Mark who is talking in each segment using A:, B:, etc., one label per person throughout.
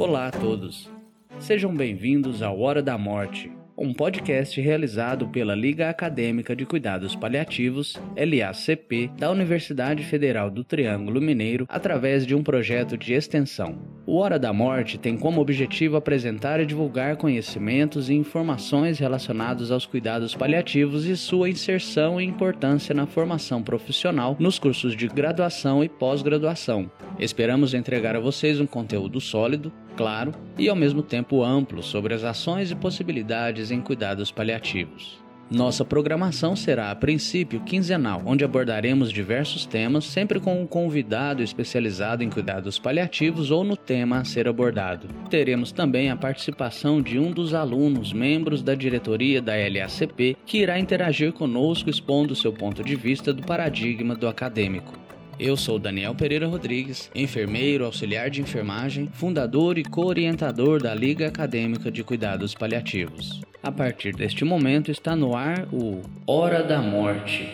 A: Olá a todos. Sejam bem-vindos ao Hora da Morte, um podcast realizado pela Liga Acadêmica de Cuidados Paliativos, LACP, da Universidade Federal do Triângulo Mineiro, através de um projeto de extensão. O Hora da Morte tem como objetivo apresentar e divulgar conhecimentos e informações relacionados aos cuidados paliativos e sua inserção e importância na formação profissional nos cursos de graduação e pós-graduação. Esperamos entregar a vocês um conteúdo sólido, claro e ao mesmo tempo amplo sobre as ações e possibilidades em cuidados paliativos. Nossa programação será, a princípio, quinzenal, onde abordaremos diversos temas, sempre com um convidado especializado em cuidados paliativos ou no tema a ser abordado. Teremos também a participação de um dos alunos, membros da diretoria da LACP, que irá interagir conosco expondo seu ponto de vista do paradigma do acadêmico. Eu sou Daniel Pereira Rodrigues, enfermeiro, auxiliar de enfermagem, fundador e co-orientador da Liga Acadêmica de Cuidados Paliativos. A partir deste momento está no ar o Hora da Morte.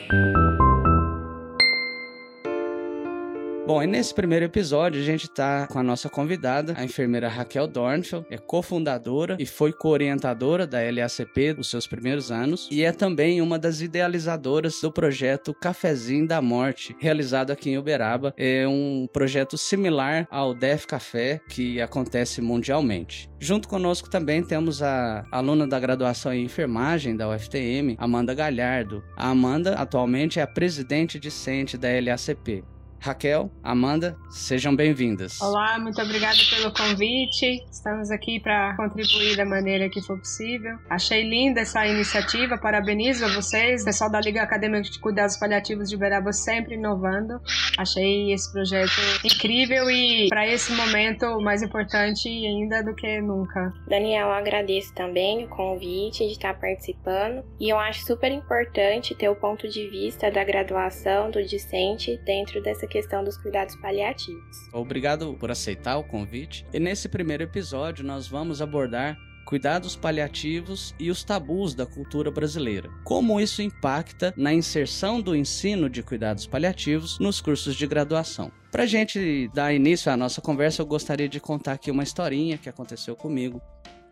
A: Bom, e nesse primeiro episódio a gente está com a nossa convidada, a enfermeira Raquel Dornfeld, é cofundadora e foi co-orientadora da LACP nos seus primeiros anos e é também uma das idealizadoras do projeto Cafezinho da Morte, realizado aqui em Uberaba. É um projeto similar ao Def Café que acontece mundialmente. Junto conosco também temos a aluna da graduação em enfermagem da UFTM, Amanda Galhardo. A Amanda atualmente é a presidente discente da LACP. Raquel, Amanda, sejam bem-vindas.
B: Olá, muito obrigada pelo convite. Estamos aqui para contribuir da maneira que for possível. Achei linda essa iniciativa, parabenizo a vocês, pessoal da Liga Acadêmica de Cuidados Paliativos de Uberaba sempre inovando. Achei esse projeto incrível e para esse momento mais importante ainda do que nunca.
C: Daniel, eu agradeço também o convite de estar participando e eu acho super importante ter o ponto de vista da graduação do discente dentro dessa essa questão dos cuidados paliativos.
A: Obrigado por aceitar o convite. E nesse primeiro episódio nós vamos abordar cuidados paliativos e os tabus da cultura brasileira. Como isso impacta na inserção do ensino de cuidados paliativos nos cursos de graduação. Para a gente dar início à nossa conversa, eu gostaria de contar aqui uma historinha que aconteceu comigo.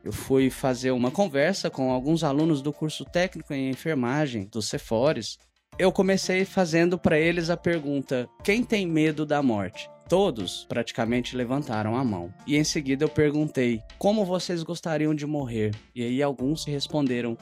A: Eu fui fazer uma conversa com alguns alunos do curso técnico em enfermagem do Cefores eu comecei fazendo para eles a pergunta: quem tem medo da morte? Todos praticamente levantaram a mão. E em seguida eu perguntei: como vocês gostariam de morrer? E aí alguns responderam: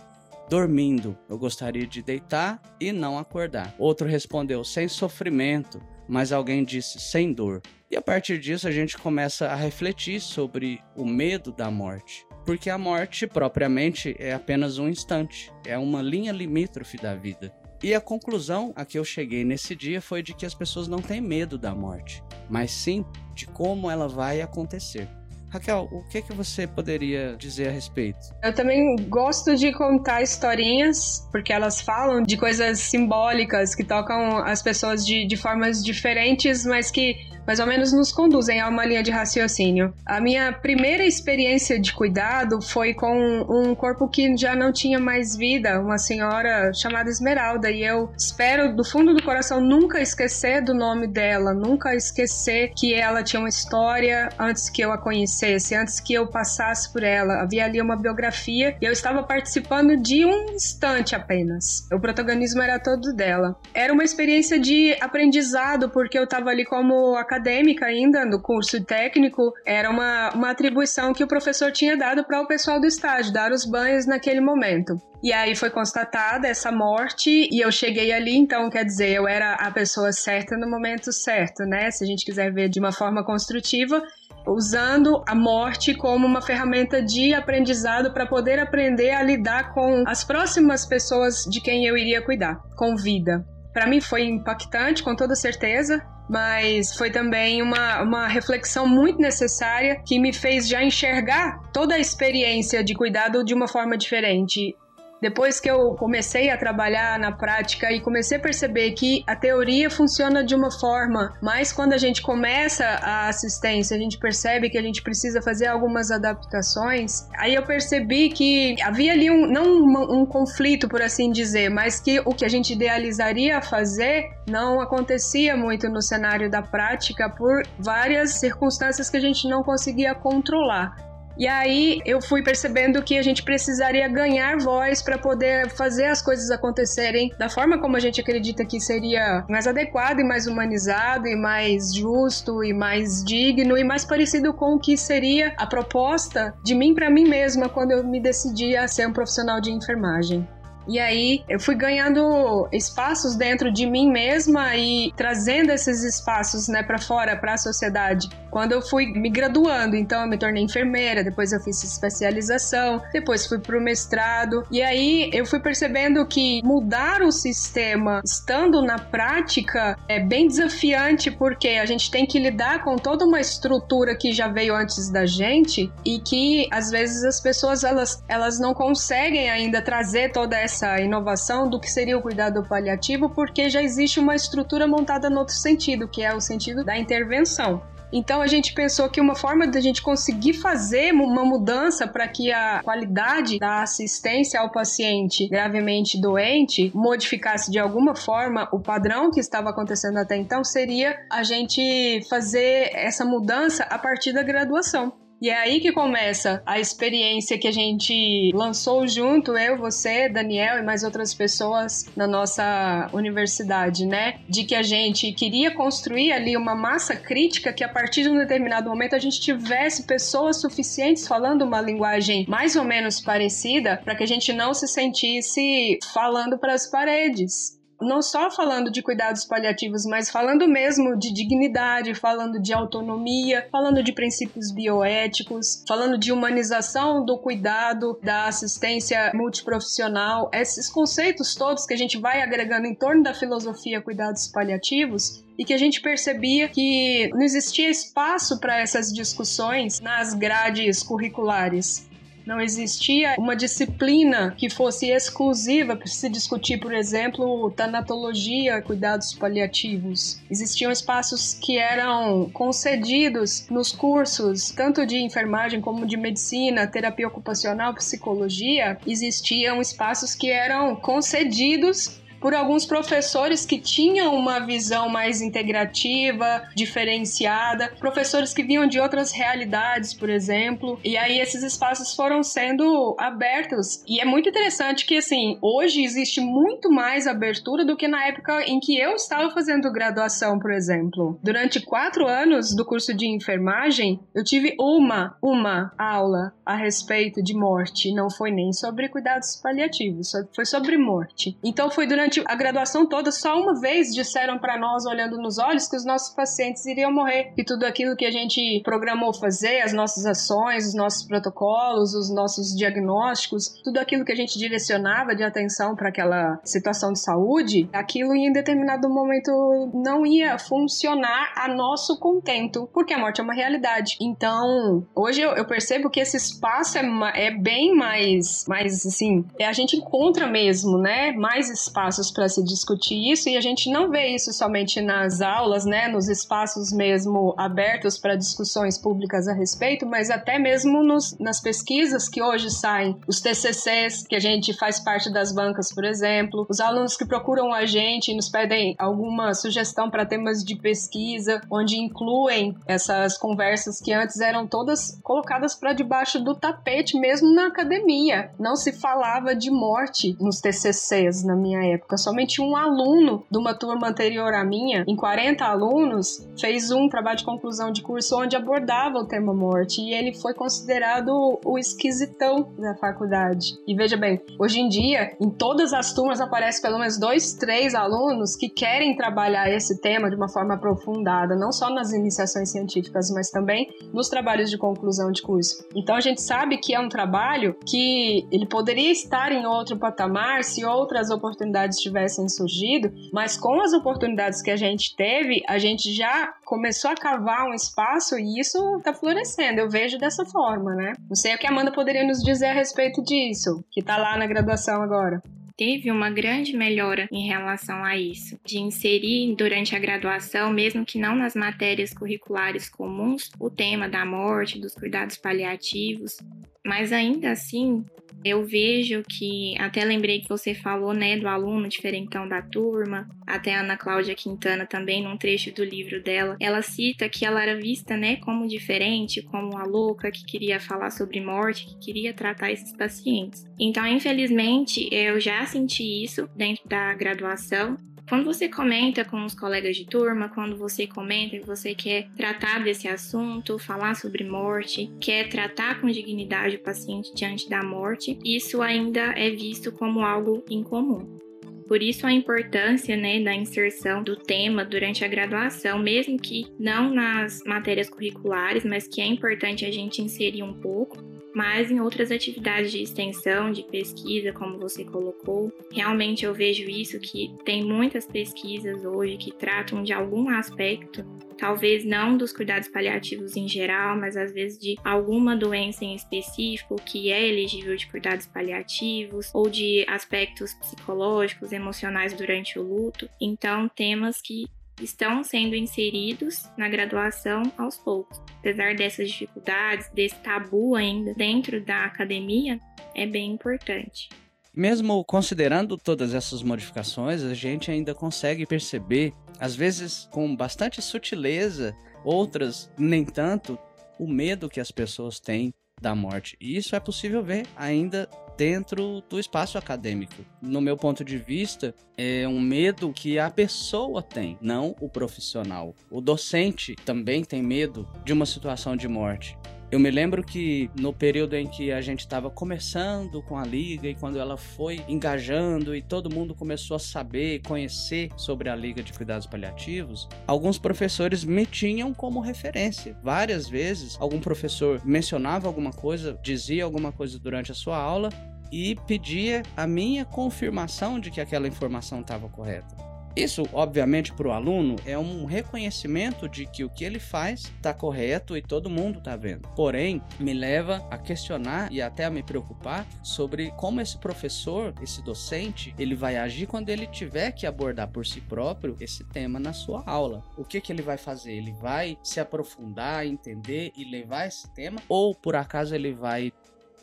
A: dormindo. Eu gostaria de deitar e não acordar. Outro respondeu: sem sofrimento. Mas alguém disse: sem dor. E a partir disso a gente começa a refletir sobre o medo da morte. Porque a morte, propriamente, é apenas um instante, é uma linha limítrofe da vida. E a conclusão a que eu cheguei nesse dia foi de que as pessoas não têm medo da morte, mas sim de como ela vai acontecer. Raquel, o que, que você poderia dizer a respeito?
B: Eu também gosto de contar historinhas, porque elas falam de coisas simbólicas que tocam as pessoas de, de formas diferentes, mas que mais ou menos nos conduzem a uma linha de raciocínio. A minha primeira experiência de cuidado foi com um corpo que já não tinha mais vida, uma senhora chamada Esmeralda, e eu espero do fundo do coração nunca esquecer do nome dela, nunca esquecer que ela tinha uma história antes que eu a conhecesse, antes que eu passasse por ela. Havia ali uma biografia e eu estava participando de um instante apenas. O protagonismo era todo dela. Era uma experiência de aprendizado porque eu estava ali como acadêmica ainda, no curso técnico, era uma, uma atribuição que o professor tinha dado para o pessoal do estágio, dar os banhos naquele momento. E aí foi constatada essa morte e eu cheguei ali, então quer dizer, eu era a pessoa certa no momento certo, né? Se a gente quiser ver de uma forma construtiva, usando a morte como uma ferramenta de aprendizado para poder aprender a lidar com as próximas pessoas de quem eu iria cuidar, com vida. Para mim foi impactante, com toda certeza mas foi também uma, uma reflexão muito necessária que me fez já enxergar toda a experiência de cuidado de uma forma diferente. Depois que eu comecei a trabalhar na prática e comecei a perceber que a teoria funciona de uma forma, mas quando a gente começa a assistência, a gente percebe que a gente precisa fazer algumas adaptações, aí eu percebi que havia ali um, não um, um conflito, por assim dizer, mas que o que a gente idealizaria fazer não acontecia muito no cenário da prática por várias circunstâncias que a gente não conseguia controlar. E aí eu fui percebendo que a gente precisaria ganhar voz para poder fazer as coisas acontecerem da forma como a gente acredita que seria mais adequado e mais humanizado e mais justo e mais digno e mais parecido com o que seria a proposta de mim para mim mesma quando eu me decidi a ser um profissional de enfermagem. E aí eu fui ganhando espaços dentro de mim mesma e trazendo esses espaços, né, para fora, para a sociedade. Quando eu fui me graduando, então eu me tornei enfermeira, depois eu fiz especialização, depois fui para o mestrado. E aí eu fui percebendo que mudar o sistema estando na prática é bem desafiante porque a gente tem que lidar com toda uma estrutura que já veio antes da gente e que às vezes as pessoas elas, elas não conseguem ainda trazer toda essa essa inovação do que seria o cuidado paliativo, porque já existe uma estrutura montada no outro sentido, que é o sentido da intervenção. Então a gente pensou que uma forma da gente conseguir fazer uma mudança para que a qualidade da assistência ao paciente gravemente doente modificasse de alguma forma o padrão que estava acontecendo até então seria a gente fazer essa mudança a partir da graduação. E é aí que começa a experiência que a gente lançou junto, eu, você, Daniel e mais outras pessoas na nossa universidade, né? De que a gente queria construir ali uma massa crítica que a partir de um determinado momento a gente tivesse pessoas suficientes falando uma linguagem mais ou menos parecida para que a gente não se sentisse falando para as paredes não só falando de cuidados paliativos, mas falando mesmo de dignidade, falando de autonomia, falando de princípios bioéticos, falando de humanização do cuidado, da assistência multiprofissional, esses conceitos todos que a gente vai agregando em torno da filosofia cuidados paliativos e que a gente percebia que não existia espaço para essas discussões nas grades curriculares. Não existia uma disciplina que fosse exclusiva para se discutir, por exemplo, tanatologia, cuidados paliativos. Existiam espaços que eram concedidos nos cursos, tanto de enfermagem como de medicina, terapia ocupacional, psicologia. Existiam espaços que eram concedidos por alguns professores que tinham uma visão mais integrativa, diferenciada, professores que vinham de outras realidades, por exemplo. E aí esses espaços foram sendo abertos. E é muito interessante que, assim, hoje existe muito mais abertura do que na época em que eu estava fazendo graduação, por exemplo. Durante quatro anos do curso de enfermagem, eu tive uma, uma aula a respeito de morte. Não foi nem sobre cuidados paliativos, foi sobre morte. Então foi durante durante a graduação toda, só uma vez disseram para nós, olhando nos olhos, que os nossos pacientes iriam morrer. E tudo aquilo que a gente programou fazer, as nossas ações, os nossos protocolos, os nossos diagnósticos, tudo aquilo que a gente direcionava de atenção para aquela situação de saúde, aquilo em determinado momento não ia funcionar a nosso contento, porque a morte é uma realidade. Então, hoje eu, percebo que esse espaço é, é bem mais, mais assim, é, a gente encontra mesmo, né, mais espaços espaços para se discutir isso e a gente não vê isso somente nas aulas, né, nos espaços mesmo abertos para discussões públicas a respeito, mas até mesmo nos, nas pesquisas que hoje saem, os TCCs que a gente faz parte das bancas, por exemplo, os alunos que procuram a gente e nos pedem alguma sugestão para temas de pesquisa, onde incluem essas conversas que antes eram todas colocadas para debaixo do tapete, mesmo na academia. Não se falava de morte nos TCCs na minha época época, somente um aluno de uma turma anterior à minha, em 40 alunos, fez um trabalho de conclusão de curso onde abordava o tema morte e ele foi considerado o esquisitão da faculdade. E veja bem, hoje em dia, em todas as turmas aparece pelo menos dois, três alunos que querem trabalhar esse tema de uma forma aprofundada, não só nas iniciações científicas, mas também nos trabalhos de conclusão de curso. Então a gente sabe que é um trabalho que ele poderia estar em outro patamar se outras oportunidades tivessem surgido, mas com as oportunidades que a gente teve, a gente já começou a cavar um espaço e isso está florescendo. Eu vejo dessa forma, né? Não sei o que a Amanda poderia nos dizer a respeito disso, que está lá na graduação agora
C: teve uma grande melhora em relação a isso, de inserir durante a graduação, mesmo que não nas matérias curriculares comuns, o tema da morte, dos cuidados paliativos, mas ainda assim eu vejo que, até lembrei que você falou, né, do aluno diferentão da turma, até a Ana Cláudia Quintana também, num trecho do livro dela, ela cita que ela era vista, né, como diferente, como a louca que queria falar sobre morte, que queria tratar esses pacientes. Então, infelizmente, eu já senti isso dentro da graduação, quando você comenta com os colegas de turma, quando você comenta que você quer tratar desse assunto, falar sobre morte, quer tratar com dignidade o paciente diante da morte, isso ainda é visto como algo incomum. Por isso a importância né, da inserção do tema durante a graduação, mesmo que não nas matérias curriculares, mas que é importante a gente inserir um pouco, mas em outras atividades de extensão, de pesquisa, como você colocou, realmente eu vejo isso que tem muitas pesquisas hoje que tratam de algum aspecto, talvez não dos cuidados paliativos em geral, mas às vezes de alguma doença em específico que é elegível de cuidados paliativos ou de aspectos psicológicos, emocionais durante o luto. Então, temas que estão sendo inseridos na graduação aos poucos. Apesar dessas dificuldades, desse tabu ainda dentro da academia, é bem importante.
A: Mesmo considerando todas essas modificações, a gente ainda consegue perceber, às vezes com bastante sutileza, outras nem tanto, o medo que as pessoas têm da morte. E isso é possível ver ainda dentro do espaço acadêmico. No meu ponto de vista, é um medo que a pessoa tem, não o profissional. O docente também tem medo de uma situação de morte. Eu me lembro que no período em que a gente estava começando com a liga e quando ela foi engajando e todo mundo começou a saber, conhecer sobre a liga de cuidados paliativos, alguns professores me tinham como referência. Várias vezes, algum professor mencionava alguma coisa, dizia alguma coisa durante a sua aula e pedia a minha confirmação de que aquela informação estava correta. Isso, obviamente, para o aluno é um reconhecimento de que o que ele faz está correto e todo mundo está vendo. Porém, me leva a questionar e até a me preocupar sobre como esse professor, esse docente, ele vai agir quando ele tiver que abordar por si próprio esse tema na sua aula. O que, que ele vai fazer? Ele vai se aprofundar, entender e levar esse tema? Ou por acaso ele vai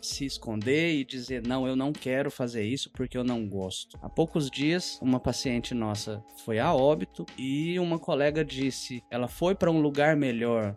A: se esconder e dizer não, eu não quero fazer isso porque eu não gosto. Há poucos dias, uma paciente nossa foi a óbito e uma colega disse: ela foi para um lugar melhor.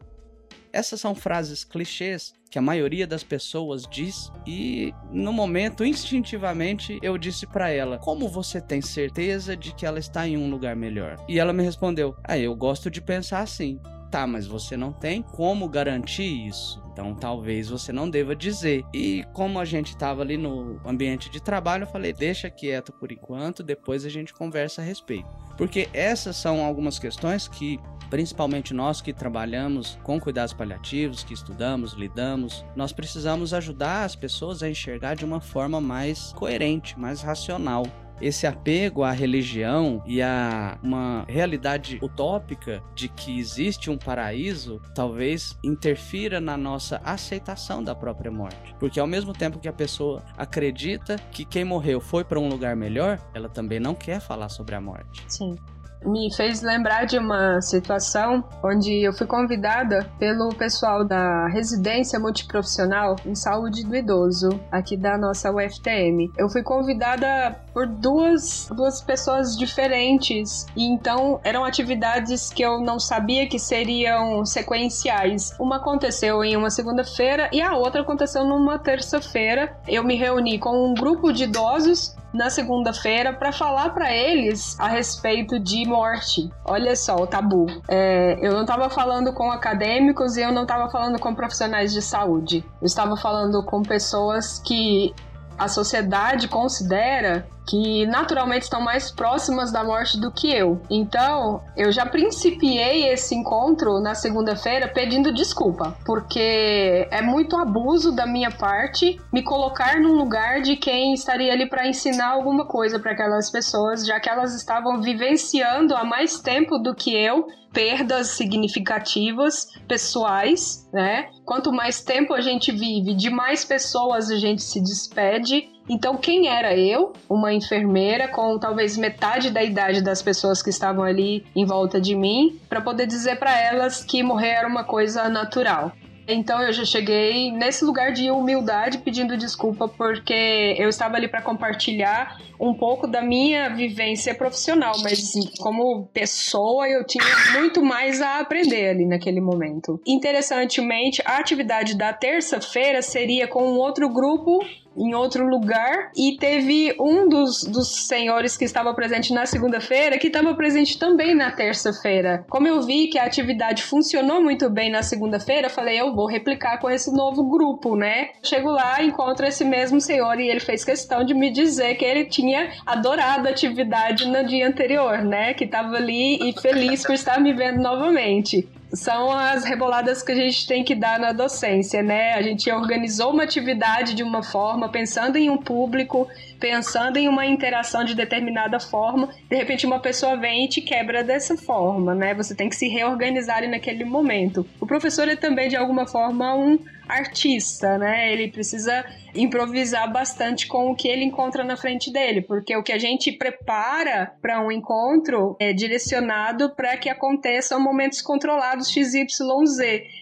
A: Essas são frases clichês que a maioria das pessoas diz e no momento instintivamente eu disse para ela: "Como você tem certeza de que ela está em um lugar melhor?" E ela me respondeu: "Ah, eu gosto de pensar assim." Tá, mas você não tem como garantir isso. Então talvez você não deva dizer. E como a gente estava ali no ambiente de trabalho, eu falei: deixa quieto por enquanto, depois a gente conversa a respeito. Porque essas são algumas questões que, principalmente nós que trabalhamos com cuidados paliativos, que estudamos, lidamos, nós precisamos ajudar as pessoas a enxergar de uma forma mais coerente, mais racional esse apego à religião e a uma realidade utópica de que existe um paraíso talvez interfira na nossa aceitação da própria morte. Porque ao mesmo tempo que a pessoa acredita que quem morreu foi para um lugar melhor, ela também não quer falar sobre a morte.
B: Sim me fez lembrar de uma situação onde eu fui convidada pelo pessoal da residência multiprofissional em saúde do idoso, aqui da nossa UFTM. Eu fui convidada por duas, duas pessoas diferentes, e então eram atividades que eu não sabia que seriam sequenciais. Uma aconteceu em uma segunda-feira e a outra aconteceu numa terça-feira. Eu me reuni com um grupo de idosos na segunda-feira para falar para eles a respeito de morte. Olha só o tabu. É, eu não estava falando com acadêmicos e eu não estava falando com profissionais de saúde. Eu estava falando com pessoas que a sociedade considera que naturalmente estão mais próximas da morte do que eu. Então, eu já principiei esse encontro na segunda-feira pedindo desculpa, porque é muito abuso da minha parte me colocar num lugar de quem estaria ali para ensinar alguma coisa para aquelas pessoas, já que elas estavam vivenciando há mais tempo do que eu perdas significativas pessoais, né? Quanto mais tempo a gente vive, de mais pessoas a gente se despede. Então, quem era eu, uma enfermeira com talvez metade da idade das pessoas que estavam ali em volta de mim, para poder dizer para elas que morrer era uma coisa natural? Então eu já cheguei nesse lugar de humildade pedindo desculpa porque eu estava ali para compartilhar um pouco da minha vivência profissional, mas como pessoa eu tinha muito mais a aprender ali naquele momento. Interessantemente, a atividade da terça-feira seria com um outro grupo em outro lugar e teve um dos, dos senhores que estava presente na segunda-feira que estava presente também na terça-feira. Como eu vi que a atividade funcionou muito bem na segunda-feira, falei, eu vou replicar com esse novo grupo, né? Chego lá, encontro esse mesmo senhor e ele fez questão de me dizer que ele tinha adorado a atividade no dia anterior, né? Que estava ali e feliz por estar me vendo novamente são as reboladas que a gente tem que dar na docência, né? A gente organizou uma atividade de uma forma, pensando em um público, pensando em uma interação de determinada forma, de repente uma pessoa vem e te quebra dessa forma, né? Você tem que se reorganizar naquele momento. O professor é também, de alguma forma, um artista, né? Ele precisa improvisar bastante com o que ele encontra na frente dele, porque o que a gente prepara para um encontro é direcionado para que aconteçam momentos controlados XYZ.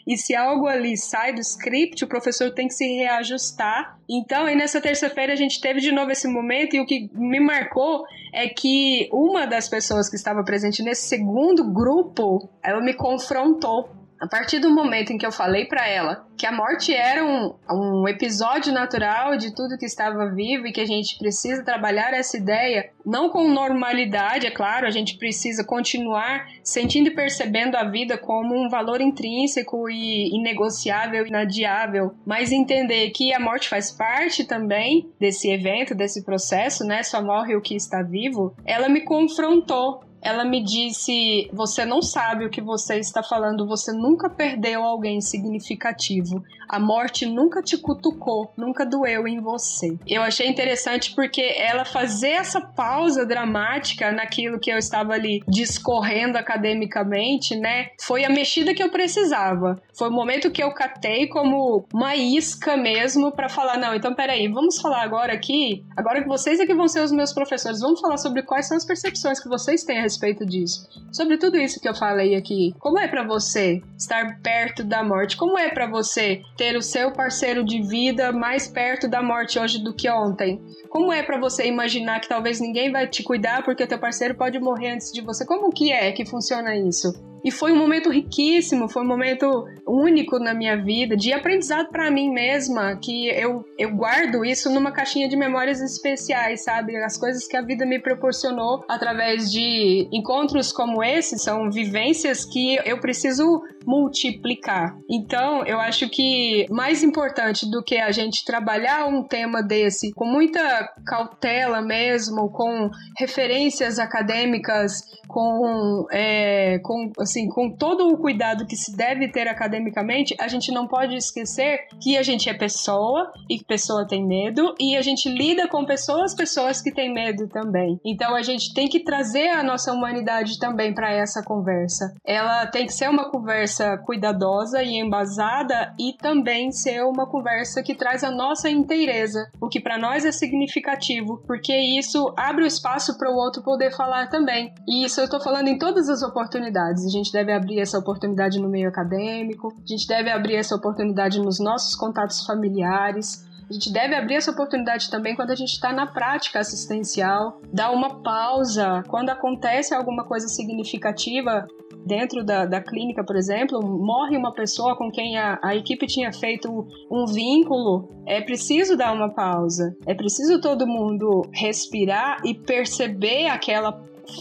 B: E se algo ali sai do script, o professor tem que se reajustar. Então, aí nessa terça-feira a gente teve de novo esse momento e o que me marcou é que uma das pessoas que estava presente nesse segundo grupo, ela me confrontou a partir do momento em que eu falei para ela que a morte era um, um episódio natural de tudo que estava vivo e que a gente precisa trabalhar essa ideia, não com normalidade, é claro, a gente precisa continuar sentindo e percebendo a vida como um valor intrínseco e inegociável, inadiável, mas entender que a morte faz parte também desse evento, desse processo, né? Só morre o que está vivo. Ela me confrontou ela me disse: Você não sabe o que você está falando, você nunca perdeu alguém significativo. A morte nunca te cutucou, nunca doeu em você. Eu achei interessante porque ela fazer essa pausa dramática naquilo que eu estava ali discorrendo academicamente, né? Foi a mexida que eu precisava. Foi o momento que eu catei como uma isca mesmo para falar: não, então peraí, vamos falar agora aqui. Agora que vocês é que vão ser os meus professores, vamos falar sobre quais são as percepções que vocês têm a respeito disso. Sobre tudo isso que eu falei aqui. Como é para você estar perto da morte? Como é para você ter o seu parceiro de vida mais perto da morte hoje do que ontem? Como é para você imaginar que talvez ninguém vai te cuidar porque o teu parceiro pode morrer antes de você? Como que é que funciona isso? E foi um momento riquíssimo, foi um momento único na minha vida, de aprendizado para mim mesma, que eu, eu guardo isso numa caixinha de memórias especiais, sabe? As coisas que a vida me proporcionou através de encontros como esse são vivências que eu preciso multiplicar. Então, eu acho que mais importante do que a gente trabalhar um tema desse com muita cautela mesmo, com referências acadêmicas, com, é, com assim, com todo o cuidado que se deve ter academicamente, a gente não pode esquecer que a gente é pessoa e que pessoa tem medo e a gente lida com pessoas, pessoas que têm medo também. Então a gente tem que trazer a nossa humanidade também para essa conversa. Ela tem que ser uma conversa cuidadosa e embasada e também ser uma conversa que traz a nossa inteireza, o que para nós é significativo, porque isso abre o espaço para o outro poder falar também. E isso eu tô falando em todas as oportunidades. A gente deve abrir essa oportunidade no meio acadêmico, a gente deve abrir essa oportunidade nos nossos contatos familiares. A gente deve abrir essa oportunidade também quando a gente está na prática assistencial, dar uma pausa quando acontece alguma coisa significativa dentro da, da clínica, por exemplo, morre uma pessoa com quem a, a equipe tinha feito um vínculo, é preciso dar uma pausa. É preciso todo mundo respirar e perceber aquela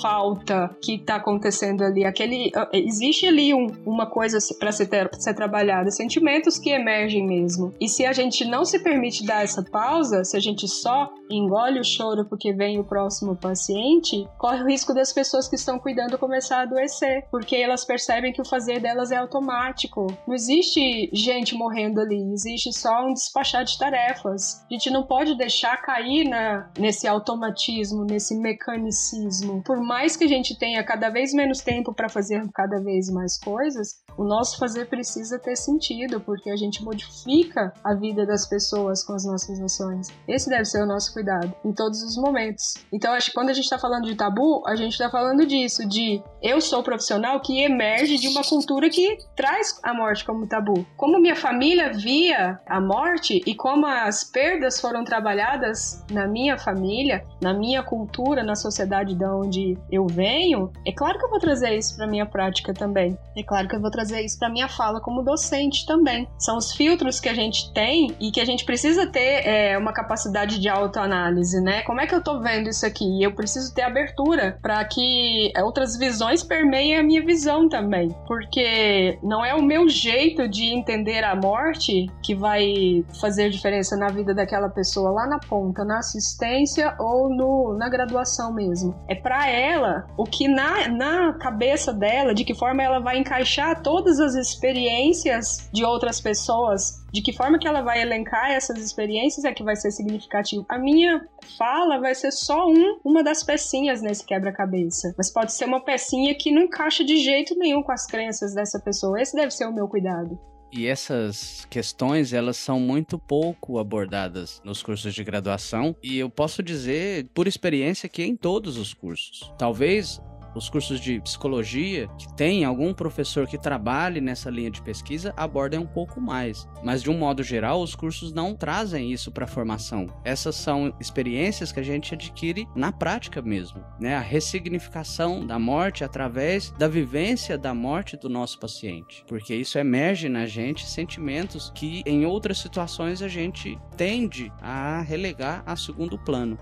B: falta que está acontecendo ali. Aquele, ah, existe ali um, uma coisa para ser, ser trabalhada, sentimentos que emergem mesmo. E se a gente não se permite dar essa pausa, se a gente só engole o choro porque vem o próximo paciente, corre o risco das pessoas que estão cuidando começar a adoecer, porque elas percebem que o fazer delas é automático. Não existe gente morrendo ali, existe só um despachar de tarefas. A gente não pode deixar cair na, nesse automatismo, nesse mecanicismo. Por mais que a gente tenha cada vez menos tempo para fazer cada vez mais coisas, o nosso fazer precisa ter sentido, porque a gente modifica a vida das pessoas com as nossas ações. Esse deve ser o nosso cuidado em todos os momentos. Então, acho que quando a gente está falando de tabu, a gente está falando disso, de eu sou profissional que emerge de uma cultura que traz a morte como tabu. Como minha família via a morte e como as perdas foram trabalhadas na minha família, na minha cultura, na sociedade de onde eu venho, é claro que eu vou trazer isso para minha prática também. É claro que eu vou trazer isso para minha fala como docente também. São os filtros que a gente tem e que a gente precisa ter é, uma capacidade de autoanálise, né? Como é que eu tô vendo isso aqui? Eu preciso ter abertura para que outras visões permeiem a minha visão também, porque não é o meu jeito de entender a morte que vai fazer diferença na vida daquela pessoa lá na ponta, na assistência ou no, na graduação mesmo. É para ela o que na, na cabeça dela, de que forma ela vai encaixar todas as experiências de outras pessoas de que forma que ela vai elencar essas experiências é que vai ser significativo. A minha fala vai ser só um, uma das pecinhas nesse quebra-cabeça. Mas pode ser uma pecinha que não encaixa de jeito nenhum com as crenças dessa pessoa. Esse deve ser o meu cuidado.
A: E essas questões, elas são muito pouco abordadas nos cursos de graduação, e eu posso dizer por experiência que em todos os cursos. Talvez os cursos de psicologia, que tem algum professor que trabalhe nessa linha de pesquisa, abordem um pouco mais. Mas, de um modo geral, os cursos não trazem isso para a formação. Essas são experiências que a gente adquire na prática mesmo, né? A ressignificação da morte através da vivência da morte do nosso paciente. Porque isso emerge na gente sentimentos que, em outras situações, a gente tende a relegar a segundo plano.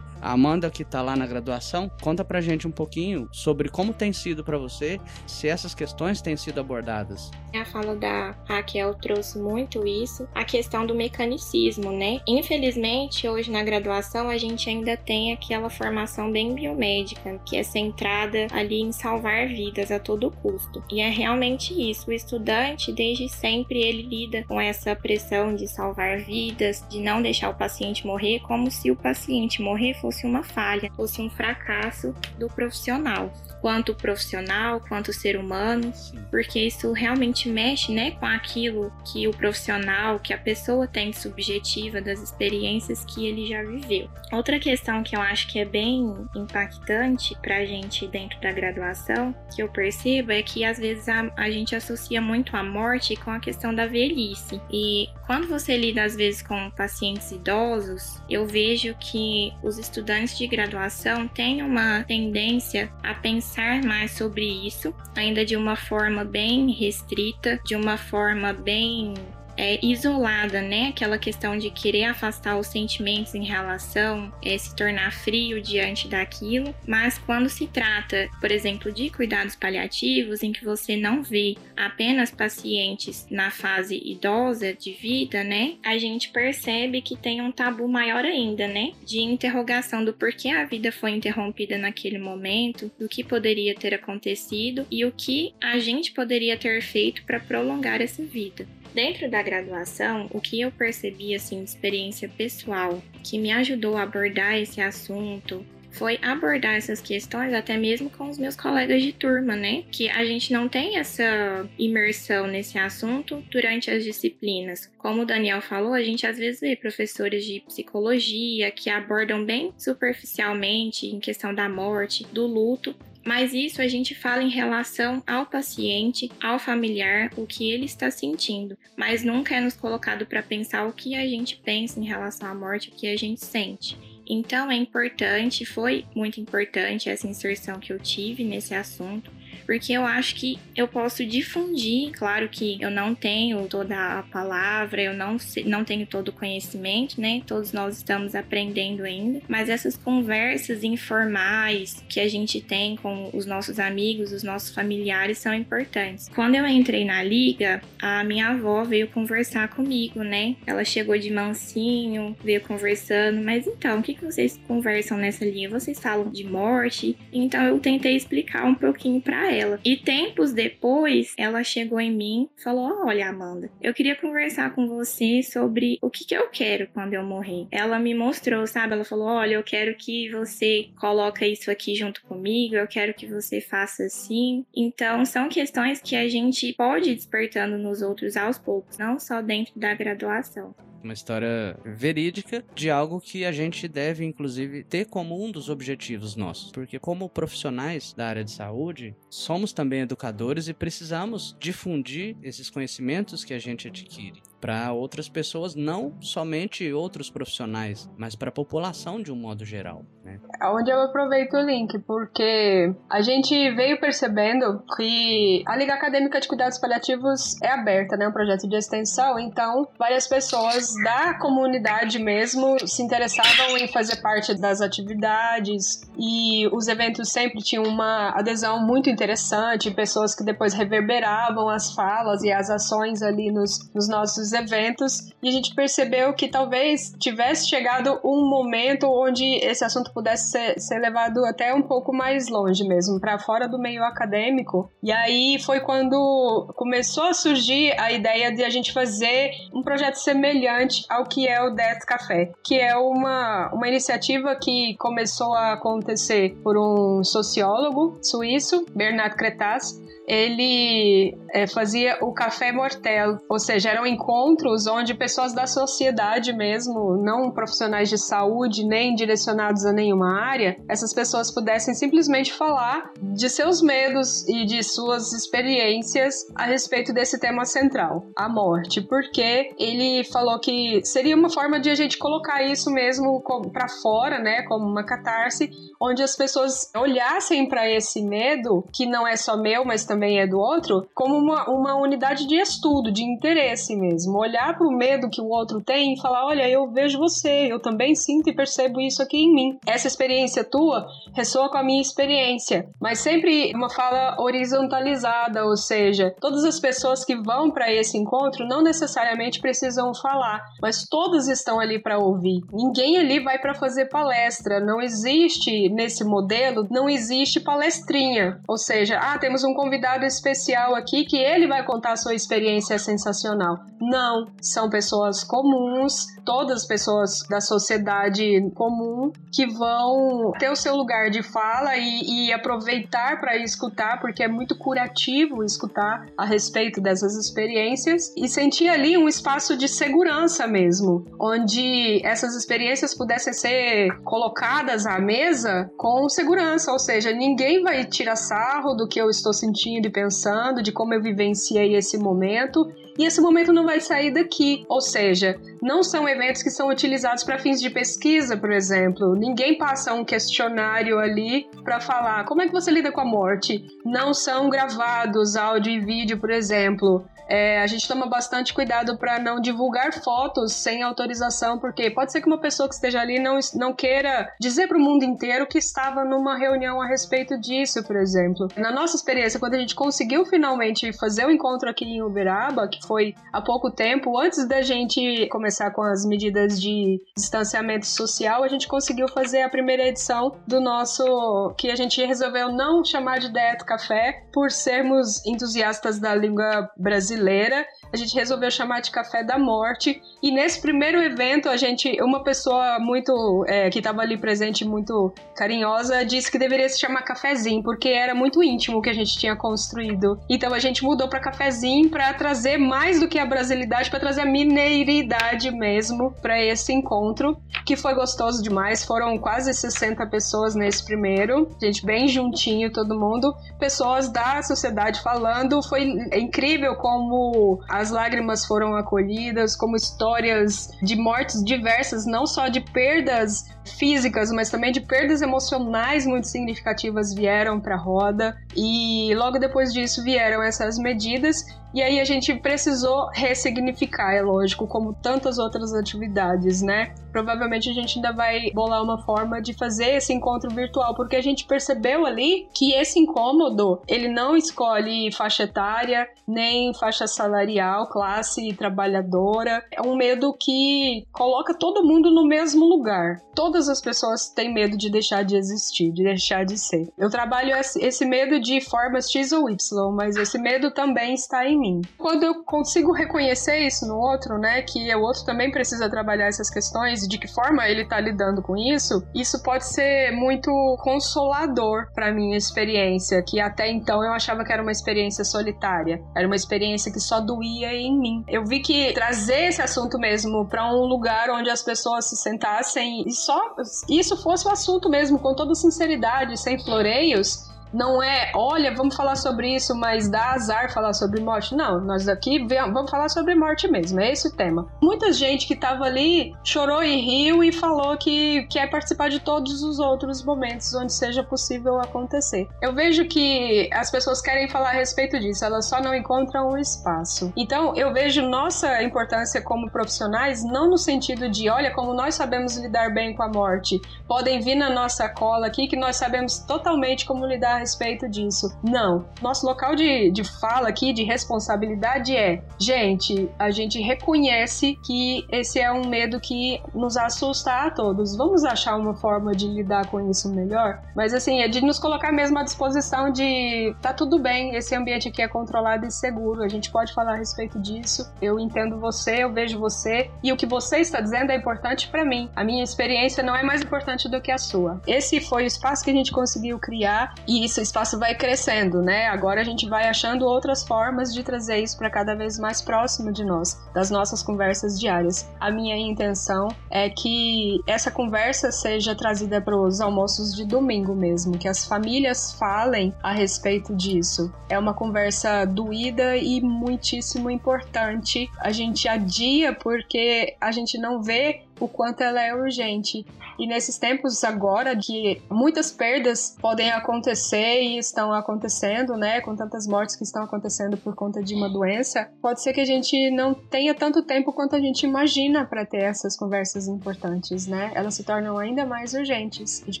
A: A Amanda, que está lá na graduação, conta pra gente um pouquinho sobre como tem sido para você, se essas questões têm sido abordadas.
C: A fala da Raquel trouxe muito isso, a questão do mecanicismo, né? Infelizmente, hoje na graduação, a gente ainda tem aquela formação bem biomédica, que é centrada ali em salvar vidas a todo custo. E é realmente isso. O estudante, desde sempre, ele lida com essa pressão de salvar vidas, de não deixar o paciente morrer, como se o paciente morrer fosse fosse uma falha, fosse um fracasso do profissional quanto profissional, quanto ser humano, Sim. porque isso realmente mexe, né, com aquilo que o profissional, que a pessoa tem de subjetiva das experiências que ele já viveu. Outra questão que eu acho que é bem impactante para a gente dentro da graduação, que eu percebo é que às vezes a, a gente associa muito a morte com a questão da velhice. E quando você lida às vezes com pacientes idosos, eu vejo que os estudantes de graduação têm uma tendência a pensar mais sobre isso, ainda de uma forma bem restrita, de uma forma bem é, isolada, né? Aquela questão de querer afastar os sentimentos em relação, é, se tornar frio diante daquilo. Mas quando se trata, por exemplo, de cuidados paliativos, em que você não vê apenas pacientes na fase idosa de vida, né? A gente percebe que tem um tabu maior ainda, né? De interrogação do porquê a vida foi interrompida naquele momento, do que poderia ter acontecido e o que a gente poderia ter feito para prolongar essa vida. Dentro da graduação, o que eu percebi assim de experiência pessoal que me ajudou a abordar esse assunto foi abordar essas questões até mesmo com os meus colegas de turma, né? Que a gente não tem essa imersão nesse assunto durante as disciplinas. Como o Daniel falou, a gente às vezes vê professores de psicologia que abordam bem superficialmente em questão da morte, do luto, mas isso a gente fala em relação ao paciente, ao familiar, o que ele está sentindo, mas nunca é nos colocado para pensar o que a gente pensa em relação à morte, o que a gente sente. Então é importante, foi muito importante essa inserção que eu tive nesse assunto, porque eu acho que eu posso difundir. Claro que eu não tenho toda a palavra, eu não, não tenho todo o conhecimento, né? Todos nós estamos aprendendo ainda, mas essas conversas informais que a gente tem com os nossos amigos, os nossos familiares são importantes. Quando eu entrei na liga, a minha avó veio conversar comigo, né? Ela chegou de mansinho, veio conversando, mas então, o que, vocês conversam nessa linha? Vocês falam de morte? Então eu tentei explicar um pouquinho para ela. E tempos depois, ela chegou em mim e falou: Olha, Amanda, eu queria conversar com você sobre o que, que eu quero quando eu morrer. Ela me mostrou, sabe? Ela falou: Olha, eu quero que você coloque isso aqui junto comigo, eu quero que você faça assim. Então, são questões que a gente pode ir despertando nos outros aos poucos, não só dentro da graduação
A: uma história verídica de algo que a gente deve, inclusive, ter como um dos objetivos nossos. Porque, como profissionais da área de saúde, somos também educadores e precisamos difundir esses conhecimentos que a gente adquire para outras pessoas, não somente outros profissionais, mas para a população de um modo geral. Né?
B: Onde eu aproveito o link, porque a gente veio percebendo que a Liga Acadêmica de Cuidados Paliativos é aberta, né, um projeto de extensão, então várias pessoas da comunidade mesmo se interessavam em fazer parte das atividades e os eventos sempre tinham uma adesão muito interessante, pessoas que depois reverberavam as falas e as ações ali nos, nos nossos eventos e a gente percebeu que talvez tivesse chegado um momento onde esse assunto pudesse ser, ser levado até um pouco mais longe mesmo, para fora do meio acadêmico. E aí foi quando começou a surgir a ideia de a gente fazer um projeto semelhante ao que é o Death Café, que é uma, uma iniciativa que começou a acontecer por um sociólogo suíço, Bernard Cretas, ele é, fazia o café mortel, ou seja, eram encontros onde pessoas da sociedade mesmo, não profissionais de saúde, nem direcionados a nenhuma área, essas pessoas pudessem simplesmente falar de seus medos e de suas experiências a respeito desse tema central, a morte, porque ele falou que seria uma forma de a gente colocar isso mesmo para fora, né, como uma catarse, onde as pessoas olhassem para esse medo, que não é só meu, mas também é do outro, como uma, uma unidade de estudo, de interesse mesmo. Olhar para o medo que o outro tem e falar: olha, eu vejo você, eu também sinto e percebo isso aqui em mim. Essa experiência tua ressoa com a minha experiência, mas sempre uma fala horizontalizada, ou seja, todas as pessoas que vão para esse encontro não necessariamente precisam falar, mas todas estão ali para ouvir. Ninguém ali vai para fazer palestra, não existe nesse modelo não existe palestrinha. Ou seja, ah, temos um convidado especial aqui que ele vai contar sua experiência sensacional. Não, são pessoas comuns, todas as pessoas da sociedade comum que vão ter o seu lugar de fala e, e aproveitar para escutar, porque é muito curativo escutar a respeito dessas experiências e sentir ali um espaço de segurança mesmo, onde essas experiências pudessem ser colocadas à mesa com segurança, ou seja, ninguém vai tirar sarro do que eu estou sentindo e pensando, de como eu vivenciei esse momento, e esse momento não vai sair daqui. Ou seja, não são eventos que são utilizados para fins de pesquisa, por exemplo. Ninguém passa um questionário ali para falar como é que você lida com a morte. Não são gravados áudio e vídeo, por exemplo. É, a gente toma bastante cuidado para não divulgar fotos sem autorização, porque pode ser que uma pessoa que esteja ali não, não queira dizer para o mundo inteiro que estava numa reunião a respeito disso, por exemplo. Na nossa experiência, quando a gente conseguiu finalmente fazer o encontro aqui em Uberaba, que foi há pouco tempo, antes da gente começar com as medidas de distanciamento social, a gente conseguiu fazer a primeira edição do nosso que a gente resolveu não chamar de Diet Café por sermos entusiastas da língua brasileira brasileira a gente resolveu chamar de Café da Morte. E nesse primeiro evento, a gente, uma pessoa muito é, que estava ali presente, muito carinhosa, disse que deveria se chamar Cafezinho, porque era muito íntimo o que a gente tinha construído. Então a gente mudou para Cafezinho para trazer mais do que a brasilidade, para trazer a mineiridade mesmo para esse encontro, que foi gostoso demais. Foram quase 60 pessoas nesse primeiro, gente bem juntinho, todo mundo, pessoas da sociedade falando. Foi incrível como as lágrimas foram acolhidas, como histórias de mortes diversas, não só de perdas físicas, mas também de perdas emocionais muito significativas vieram para a roda. E logo depois disso vieram essas medidas e aí a gente precisou ressignificar, é lógico, como tantas outras atividades, né? Provavelmente a gente ainda vai bolar uma forma de fazer esse encontro virtual, porque a gente percebeu ali que esse incômodo, ele não escolhe faixa etária, nem faixa salarial, classe trabalhadora. É um medo que coloca todo mundo no mesmo lugar. Todas as pessoas têm medo de deixar de existir, de deixar de ser. Eu trabalho esse medo de formas X ou Y, mas esse medo também está em mim. Quando eu consigo reconhecer isso no outro, né, que o outro também precisa trabalhar essas questões e de que forma ele tá lidando com isso, isso pode ser muito consolador para minha experiência, que até então eu achava que era uma experiência solitária, era uma experiência que só doía em mim. Eu vi que trazer esse assunto mesmo para um lugar onde as pessoas se sentassem e só isso fosse o assunto mesmo, com toda sinceridade, sem floreios, não é, olha, vamos falar sobre isso, mas dá azar falar sobre morte. Não, nós aqui vamos falar sobre morte mesmo, é esse o tema. Muita gente que tava ali chorou e riu e falou que quer participar de todos os outros momentos onde seja possível acontecer. Eu vejo que as pessoas querem falar a respeito disso, elas só não encontram o espaço. Então, eu vejo nossa importância como profissionais não no sentido de, olha, como nós sabemos lidar bem com a morte, podem vir na nossa cola aqui que nós sabemos totalmente como lidar respeito disso. Não. Nosso local de, de fala aqui, de responsabilidade é: gente, a gente reconhece que esse é um medo que nos assusta a todos. Vamos achar uma forma de lidar com isso melhor? Mas assim, é de nos colocar mesmo à disposição de tá tudo bem, esse ambiente aqui é controlado e seguro, a gente pode falar a respeito disso. Eu entendo você, eu vejo você e o que você está dizendo é importante para mim. A minha experiência não é mais importante do que a sua. Esse foi o espaço que a gente conseguiu criar e isso, o espaço vai crescendo, né? Agora a gente vai achando outras formas de trazer isso para cada vez mais próximo de nós, das nossas conversas diárias. A minha intenção é que essa conversa seja trazida para os almoços de domingo mesmo, que as famílias falem a respeito disso. É uma conversa doída e muitíssimo importante. A gente adia porque a gente não vê o quanto ela é urgente. E nesses tempos agora que muitas perdas podem acontecer e estão acontecendo, né, com tantas mortes que estão acontecendo por conta de uma doença, pode ser que a gente não tenha tanto tempo quanto a gente imagina para ter essas conversas importantes, né? Elas se tornam ainda mais urgentes. A gente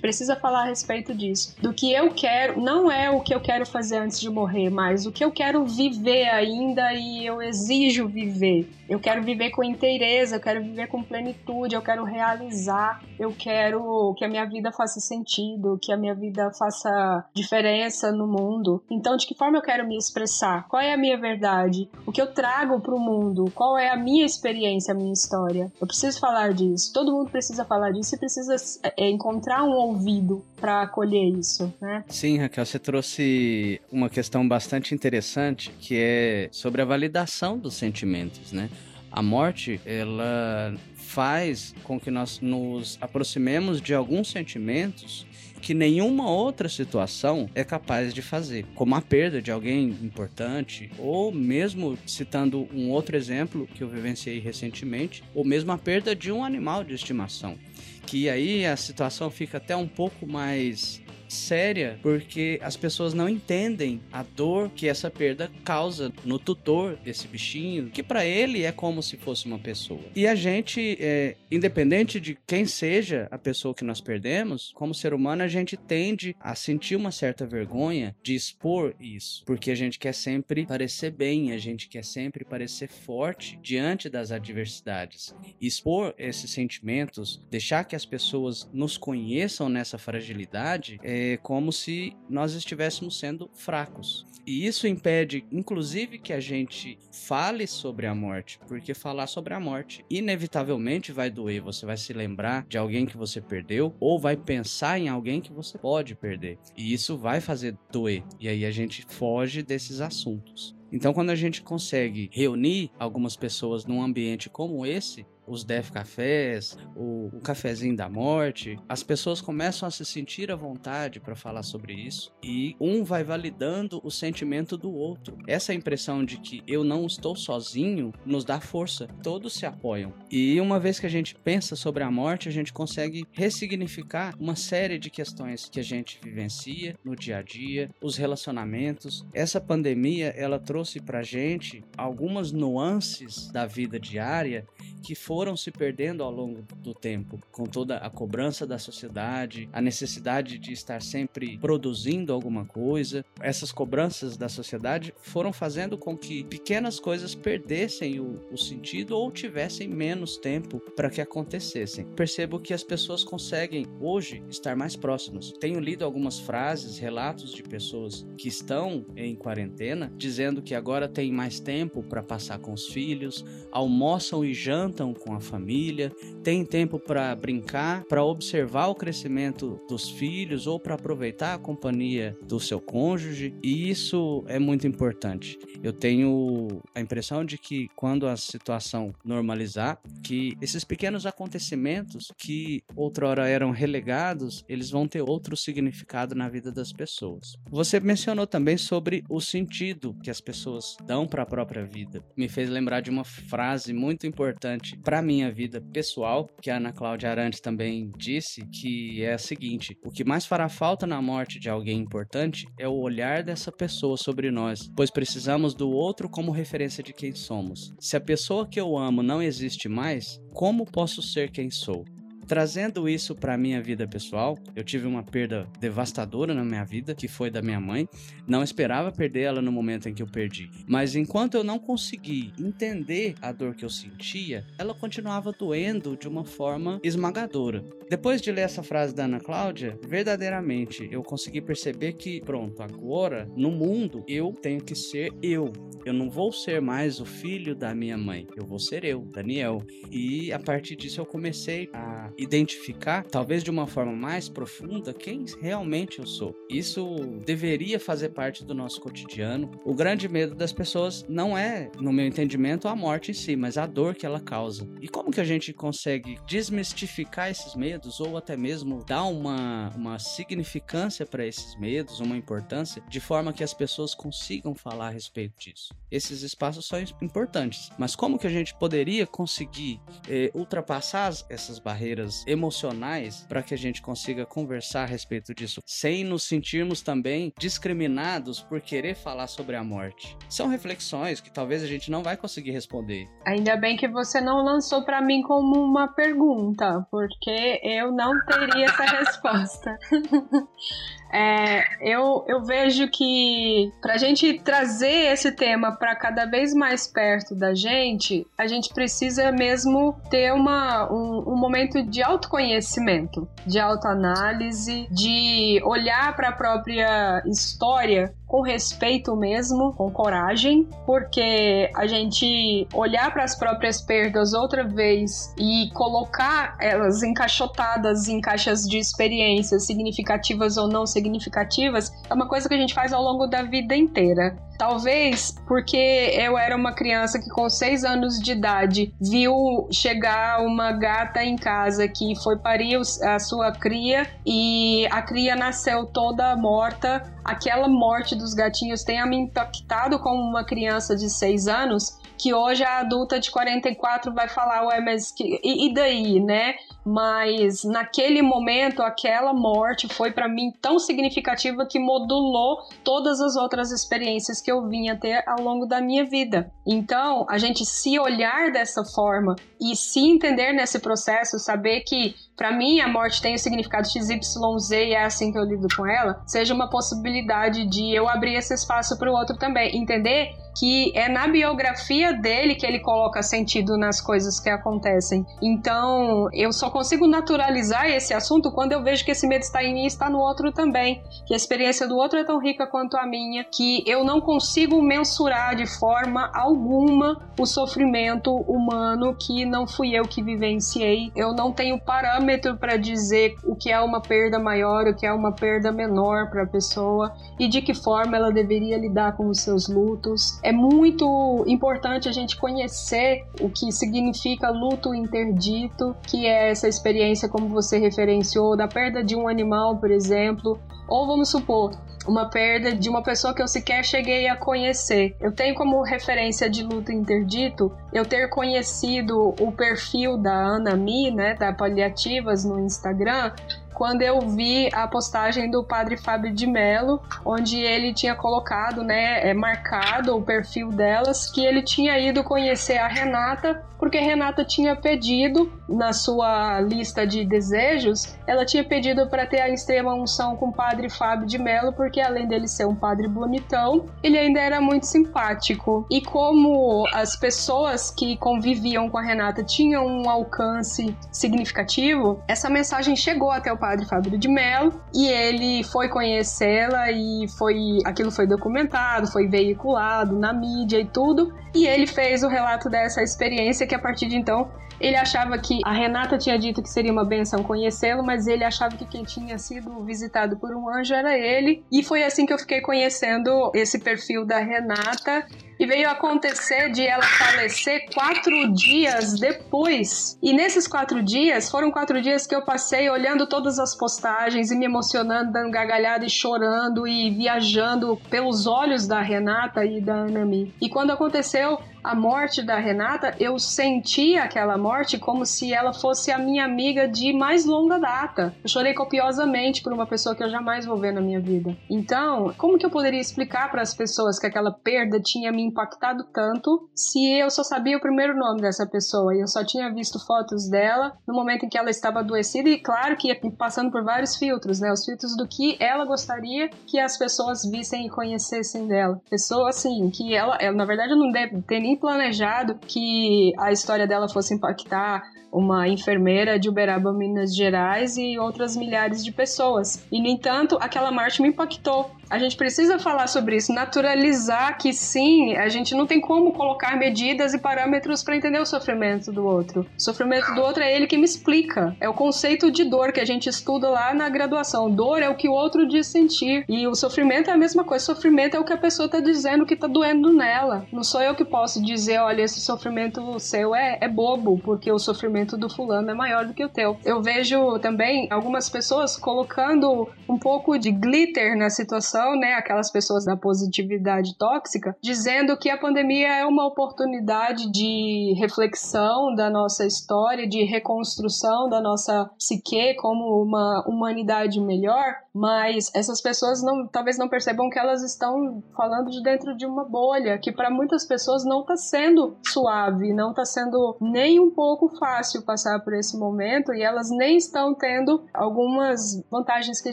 B: precisa falar a respeito disso. Do que eu quero, não é o que eu quero fazer antes de morrer, mas o que eu quero viver ainda e eu exijo viver. Eu quero viver com inteireza, eu quero viver com plenitude, eu quero realizar, eu quero que a minha vida faça sentido, que a minha vida faça diferença no mundo. Então, de que forma eu quero me expressar? Qual é a minha verdade? O que eu trago para o mundo? Qual é a minha experiência, a minha história? Eu preciso falar disso. Todo mundo precisa falar disso e precisa é, encontrar um ouvido para acolher isso, né?
A: Sim, Raquel, você trouxe uma questão bastante interessante que é sobre a validação dos sentimentos, né? A morte, ela faz com que nós nos aproximemos de alguns sentimentos que nenhuma outra situação é capaz de fazer, como a perda de alguém importante, ou mesmo citando um outro exemplo que eu vivenciei recentemente, ou mesmo a perda de um animal de estimação. Que aí a situação fica até um pouco mais séria porque as pessoas não entendem a dor que essa perda causa no tutor desse bichinho, que para ele é como se fosse uma pessoa. E a gente, é, independente de quem seja a pessoa que nós perdemos, como ser humano, a gente tende a sentir uma certa vergonha de expor isso, porque a gente quer sempre parecer bem, a gente quer sempre parecer forte diante das adversidades. Expor esses sentimentos, deixar que as pessoas nos conheçam nessa fragilidade, é, é como se nós estivéssemos sendo fracos. E isso impede, inclusive, que a gente fale sobre a morte, porque falar sobre a morte inevitavelmente vai doer. Você vai se lembrar de alguém que você perdeu ou vai pensar em alguém que você pode perder. E isso vai fazer doer. E aí a gente foge desses assuntos. Então, quando a gente consegue reunir algumas pessoas num ambiente como esse, os Def Cafés, o, o cafezinho da morte, as pessoas começam a se sentir à vontade para falar sobre isso e um vai validando o sentimento do outro. Essa impressão de que eu não estou sozinho nos dá força, todos se apoiam. E uma vez que a gente pensa sobre a morte, a gente consegue ressignificar uma série de questões que a gente vivencia no dia a dia, os relacionamentos. Essa pandemia, ela trouxe pra gente algumas nuances da vida diária que foram se perdendo ao longo do tempo, com toda a cobrança da sociedade, a necessidade de estar sempre produzindo alguma coisa. Essas cobranças da sociedade foram fazendo com que pequenas coisas perdessem o, o sentido ou tivessem menos tempo para que acontecessem. Percebo que as pessoas conseguem hoje estar mais próximas. Tenho lido algumas frases, relatos de pessoas que estão em quarentena dizendo que agora tem mais tempo para passar com os filhos, almoçam e jantam com a família, têm tempo para brincar, para observar o crescimento dos filhos ou para aproveitar a companhia do seu cônjuge, e isso é muito importante. Eu tenho a impressão de que quando a situação normalizar, que esses pequenos acontecimentos que outrora eram relegados, eles vão ter outro significado na vida das pessoas. Você mencionou também sobre o sentido que as pessoas dão para a própria vida. Me fez lembrar de uma frase muito importante para minha vida pessoal, que a Ana Cláudia Arantes também disse, que é a seguinte: o que mais fará falta na morte de alguém importante é o olhar dessa pessoa sobre nós, pois precisamos do outro como referência de quem somos. Se a pessoa que eu amo não existe mais, como posso ser quem sou? Trazendo isso para minha vida pessoal, eu tive uma perda devastadora na minha vida, que foi da minha mãe. Não esperava perder ela no momento em que eu perdi, mas enquanto eu não consegui entender a dor que eu sentia, ela continuava doendo de uma forma esmagadora. Depois de ler essa frase da Ana Cláudia, verdadeiramente eu consegui perceber que, pronto, agora no mundo eu tenho que ser eu. Eu não vou ser mais o filho da minha mãe, eu vou ser eu, Daniel. E a partir disso eu comecei a identificar, talvez de uma forma mais profunda, quem realmente eu sou. Isso deveria fazer parte do nosso cotidiano. O grande medo das pessoas não é, no meu entendimento, a morte em si, mas a dor que ela causa. E como que a gente consegue desmistificar esses medos ou até mesmo dar uma, uma significância para esses medos, uma importância, de forma que as pessoas consigam falar a respeito disso? Esses espaços são importantes, mas como que a gente poderia conseguir eh, ultrapassar essas barreiras? Barreiras emocionais para que a gente consiga conversar a respeito disso, sem nos sentirmos também discriminados por querer falar sobre a morte. São reflexões que talvez a gente não vai conseguir responder.
B: Ainda bem que você não lançou para mim como uma pergunta, porque eu não teria essa resposta. É, eu, eu vejo que para a gente trazer esse tema para cada vez mais perto da gente, a gente precisa mesmo ter uma, um, um momento de autoconhecimento, de autoanálise, de olhar para a própria história com respeito mesmo, com coragem, porque a gente olhar para as próprias perdas outra vez e colocar elas encaixotadas em caixas de experiências significativas ou não significativas é uma coisa que a gente faz ao longo da vida inteira. Talvez porque eu era uma criança que com seis anos de idade viu chegar uma gata em casa que foi parir a sua cria e a cria nasceu toda morta. Aquela morte dos gatinhos tenha me impactado como uma criança de seis anos que hoje a adulta de 44 vai falar, ué, mas que, e, e daí, né? Mas naquele momento, aquela morte foi para mim tão significativa que modulou todas as outras experiências que eu vinha ter ao longo da minha vida. Então, a gente se olhar dessa forma e se entender nesse processo, saber que para mim a morte tem o significado XYZ e é assim que eu lido com ela, seja uma possibilidade de eu abrir esse espaço para o outro também. Entender que é na biografia dele que ele coloca sentido nas coisas que acontecem. Então, eu só consigo naturalizar esse assunto quando eu vejo que esse medo está em mim e está no outro também. Que a experiência do outro é tão rica quanto a minha, que eu não consigo mensurar de forma alguma o sofrimento humano que não fui eu que vivenciei. Eu não tenho parâmetro para dizer o que é uma perda maior, o que é uma perda menor para a pessoa e de que forma ela deveria lidar com os seus lutos. É muito importante a gente conhecer o que significa luto interdito, que é essa experiência, como você referenciou, da perda de um animal, por exemplo, ou vamos supor, uma perda de uma pessoa que eu sequer cheguei a conhecer. Eu tenho como referência de luto interdito eu ter conhecido o perfil da Ana Mi, né, da Paliativas no Instagram, quando eu vi a postagem do padre Fábio de Mello, onde ele tinha colocado, né, é, marcado o perfil delas, que ele tinha ido conhecer a Renata, porque Renata tinha pedido na sua lista de desejos, ela tinha pedido para ter a extrema unção com o padre Fábio de Mello, porque além dele ser um padre bonitão, ele ainda era muito simpático. E como as pessoas que conviviam com a Renata tinham um alcance significativo, essa mensagem chegou até o padre Fábio de Mello e ele foi conhecê-la e foi aquilo foi documentado, foi veiculado na mídia e tudo. E ele fez o relato dessa experiência que a partir de então ele achava que a Renata tinha dito que seria uma benção conhecê-lo, mas ele achava que quem tinha sido visitado por um anjo era ele. E foi assim que eu fiquei conhecendo esse perfil da Renata e veio acontecer de ela falecer quatro dias depois. E nesses quatro dias, foram quatro dias que eu passei olhando todas as postagens e me emocionando, dando gargalhada e chorando e viajando pelos olhos da Renata e da Anami. E quando aconteceu a morte da Renata, eu senti aquela morte como se ela fosse a minha amiga de mais longa data. Eu chorei copiosamente por uma pessoa que eu jamais vou ver na minha vida. Então, como que eu poderia explicar para as pessoas que aquela perda tinha me impactado tanto se eu só sabia o primeiro nome dessa pessoa e eu só tinha visto fotos dela no momento em que ela estava adoecida e claro que ia passando por vários filtros, né? Os filtros do que ela gostaria que as pessoas vissem e conhecessem dela. Pessoa assim, que ela, ela na verdade não deve ter nem planejado que a história dela fosse impactar uma enfermeira de Uberaba, Minas Gerais e outras milhares de pessoas. E, no entanto, aquela morte me impactou. A gente precisa falar sobre isso, naturalizar que sim, a gente não tem como colocar medidas e parâmetros para entender o sofrimento do outro. O sofrimento do outro é ele que me explica. É o conceito de dor que a gente estuda lá na graduação. Dor é o que o outro diz sentir. E o sofrimento é a mesma coisa. Sofrimento é o que a pessoa está dizendo que está doendo nela. Não sou eu que posso dizer, olha, esse sofrimento seu é, é bobo, porque o sofrimento do fulano é maior do que o teu. Eu vejo também algumas pessoas colocando um pouco de glitter na situação né, aquelas pessoas da positividade tóxica, dizendo que a pandemia é uma oportunidade de reflexão da nossa história, de reconstrução da nossa psique como uma humanidade melhor, mas essas pessoas não, talvez não percebam que elas estão falando de dentro de uma bolha, que para muitas pessoas não está sendo suave, não está sendo nem um pouco fácil passar por esse momento e elas nem estão tendo algumas vantagens que a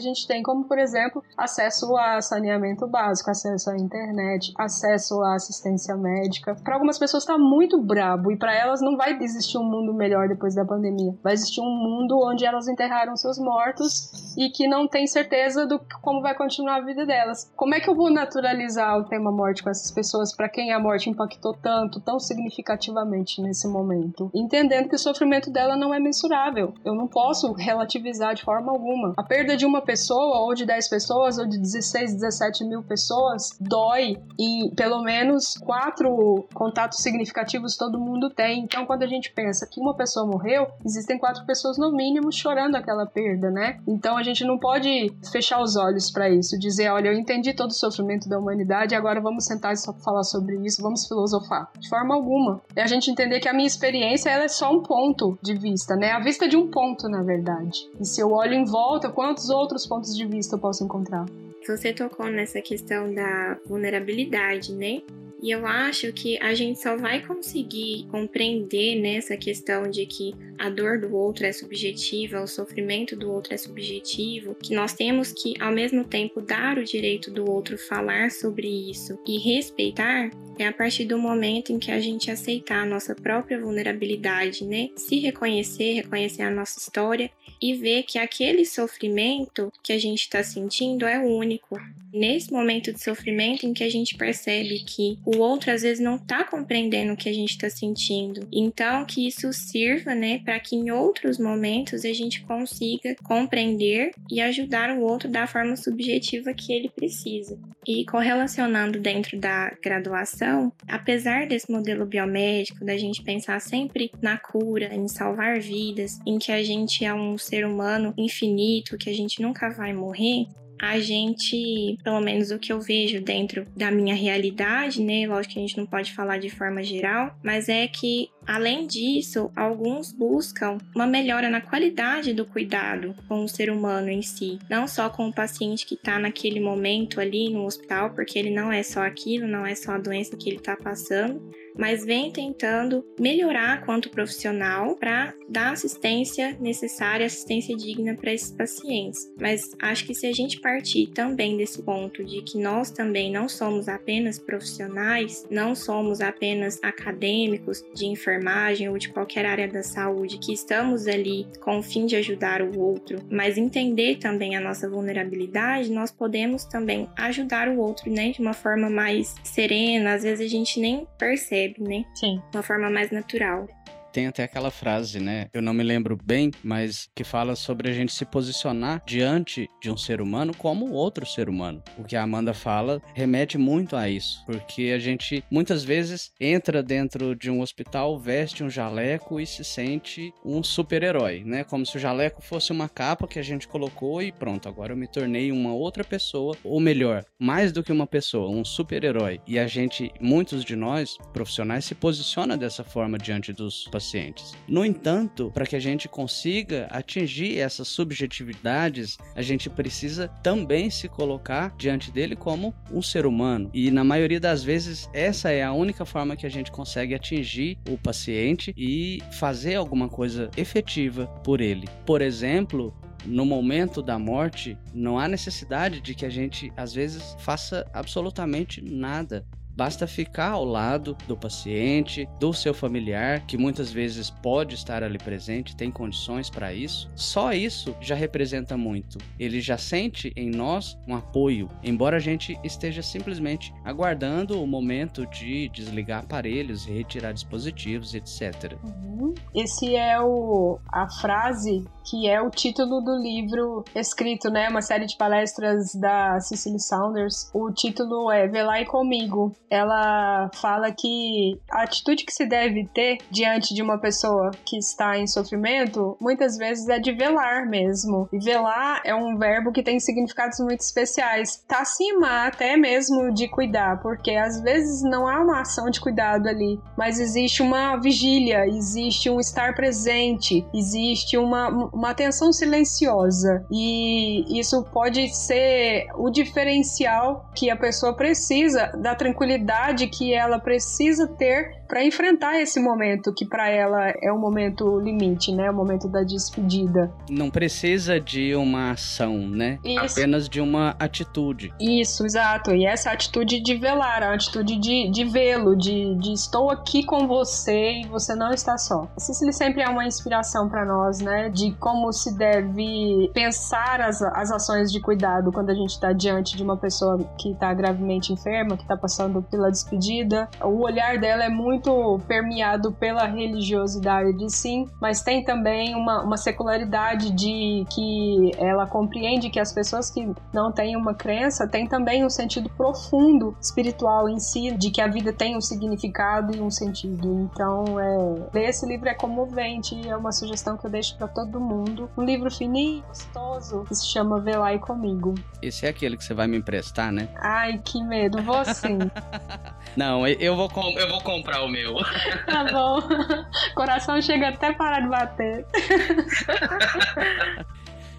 B: gente tem, como por exemplo, acesso a saneamento básico, acesso à internet, acesso à assistência médica. Para algumas pessoas está muito brabo e para elas não vai existir um mundo melhor depois da pandemia. Vai existir um mundo onde elas enterraram seus mortos e que não tem certeza do como vai continuar a vida delas. Como é que eu vou naturalizar o tema morte com essas pessoas para quem a morte impactou tanto, tão significativamente nesse momento? Entendendo que o sofrimento dela não é mensurável. Eu não posso relativizar de forma alguma. A perda de uma pessoa ou de 10 pessoas ou de 16, 17 mil pessoas dói e pelo menos quatro contatos significativos todo mundo tem. Então, quando a gente pensa que uma pessoa morreu, existem quatro pessoas no mínimo chorando aquela perda, né? Então, a gente não pode fechar os olhos para isso, dizer, olha, eu entendi todo o sofrimento da humanidade, agora vamos sentar e falar sobre isso, vamos filosofar. De forma alguma. É a gente entender que a minha experiência ela é só um ponto de vista, né? A vista de um ponto, na verdade. E se eu olho em volta, quantos outros pontos de vista eu posso encontrar?
C: Você tocou nessa questão da vulnerabilidade, né? E eu acho que a gente só vai conseguir compreender nessa questão de que a dor do outro é subjetiva, o sofrimento do outro é subjetivo, que nós temos que, ao mesmo tempo, dar o direito do outro falar sobre isso e respeitar, é a partir do momento em que a gente aceitar a nossa própria vulnerabilidade, né? Se reconhecer, reconhecer a nossa história e ver que aquele sofrimento que a gente está sentindo é único. Nesse momento de sofrimento em que a gente percebe que o outro às vezes não está compreendendo o que a gente está sentindo. Então, que isso sirva, né, para que em outros momentos a gente consiga compreender e ajudar o outro da forma subjetiva que ele precisa. E correlacionando dentro da graduação, apesar desse modelo biomédico, da gente pensar sempre na cura, em salvar vidas, em que a gente é um ser humano infinito, que a gente nunca vai morrer, a gente, pelo menos o que eu vejo dentro da minha realidade, né? Lógico que a gente não pode falar de forma geral, mas é que Além disso, alguns buscam uma melhora na qualidade do cuidado com o ser humano em si, não só com o paciente que está naquele momento ali no hospital, porque ele não é só aquilo, não é só a doença que ele está passando, mas vem tentando melhorar quanto profissional para dar assistência necessária, assistência digna para esses pacientes. Mas acho que se a gente partir também desse ponto de que nós também não somos apenas profissionais, não somos apenas acadêmicos de enfermagem ou de qualquer área da saúde, que estamos ali com o fim de ajudar o outro, mas entender também a nossa vulnerabilidade, nós podemos também ajudar o outro, né, de uma forma mais serena, às vezes a gente nem percebe percebe, né?
B: Sim.
C: De uma forma mais natural
A: tem até aquela frase, né? Eu não me lembro bem, mas que fala sobre a gente se posicionar diante de um ser humano como outro ser humano. O que a Amanda fala remete muito a isso, porque a gente muitas vezes entra dentro de um hospital, veste um jaleco e se sente um super-herói, né? Como se o jaleco fosse uma capa que a gente colocou e pronto, agora eu me tornei uma outra pessoa, ou melhor, mais do que uma pessoa, um super-herói. E a gente, muitos de nós, profissionais, se posiciona dessa forma diante dos pacientes pacientes. No entanto, para que a gente consiga atingir essas subjetividades, a gente precisa também se colocar diante dele como um ser humano. E na maioria das vezes, essa é a única forma que a gente consegue atingir o paciente e fazer alguma coisa efetiva por ele. Por exemplo, no momento da morte, não há necessidade de que a gente, às vezes, faça absolutamente nada. Basta ficar ao lado do paciente, do seu familiar, que muitas vezes pode estar ali presente, tem condições para isso. Só isso já representa muito. Ele já sente em nós um apoio, embora a gente esteja simplesmente aguardando o momento de desligar aparelhos retirar dispositivos, etc.
B: Uhum. Esse é o a frase que é o título do livro escrito, né? Uma série de palestras da Cicely Saunders. O título é Velai comigo ela fala que a atitude que se deve ter diante de uma pessoa que está em sofrimento, muitas vezes é de velar mesmo. E velar é um verbo que tem significados muito especiais. Tá acima até mesmo de cuidar, porque às vezes não há uma ação de cuidado ali, mas existe uma vigília, existe um estar presente, existe uma, uma atenção silenciosa. E isso pode ser o diferencial que a pessoa precisa da tranquilidade tranquilidade que ela precisa ter para enfrentar esse momento que para ela é o momento limite, né? O momento da despedida.
A: Não precisa de uma ação, né? Isso. Apenas de uma atitude.
B: Isso, exato. E essa atitude de velar, a atitude de, de vê-lo, de, de estou aqui com você e você não está só. Cicely sempre é uma inspiração para nós, né? De como se deve pensar as, as ações de cuidado quando a gente está diante de uma pessoa que está gravemente enferma, que está passando pela despedida. O olhar dela é muito permeado pela religiosidade, sim, mas tem também uma, uma secularidade de que ela compreende que as pessoas que não têm uma crença têm também um sentido profundo espiritual em si, de que a vida tem um significado e um sentido. Então, é, ler esse livro é comovente, é uma sugestão que eu deixo para todo mundo. Um livro fininho, gostoso, que se chama Velai Comigo.
A: Esse é aquele que você vai me emprestar, né?
B: Ai, que medo, vou sim.
A: não, eu vou, eu vou comprar o meu.
B: Tá bom. Coração chega até parar de bater.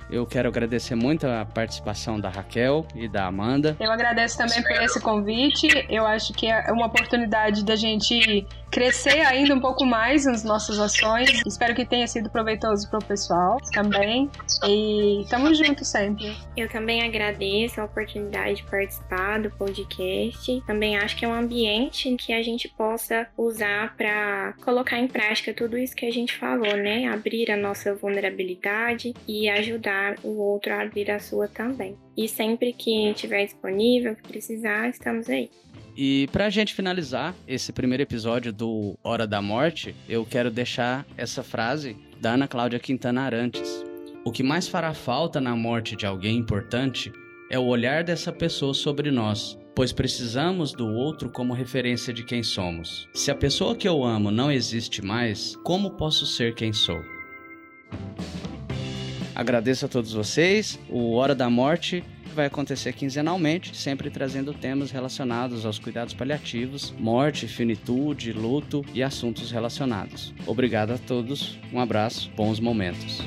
A: Eu quero agradecer muito a participação da Raquel e da Amanda.
B: Eu agradeço também por esse convite. Eu acho que é uma oportunidade da gente crescer ainda um pouco mais nas nossas ações. Espero que tenha sido proveitoso para o pessoal também. E estamos juntos sempre.
C: Eu também agradeço a oportunidade de participar do podcast. Também acho que é um ambiente que a gente possa usar para colocar em prática tudo isso que a gente falou, né? Abrir a nossa vulnerabilidade e ajudar ajudar o outro a abrir a sua também. E sempre que estiver disponível, que precisar, estamos aí.
A: E para a gente finalizar esse primeiro episódio do Hora da Morte, eu quero deixar essa frase da Ana Cláudia Quintana Arantes. O que mais fará falta na morte de alguém importante é o olhar dessa pessoa sobre nós, pois precisamos do outro como referência de quem somos. Se a pessoa que eu amo não existe mais, como posso ser quem sou? Agradeço a todos vocês. O Hora da Morte vai acontecer quinzenalmente, sempre trazendo temas relacionados aos cuidados paliativos, morte, finitude, luto e assuntos relacionados. Obrigado a todos, um abraço, bons momentos.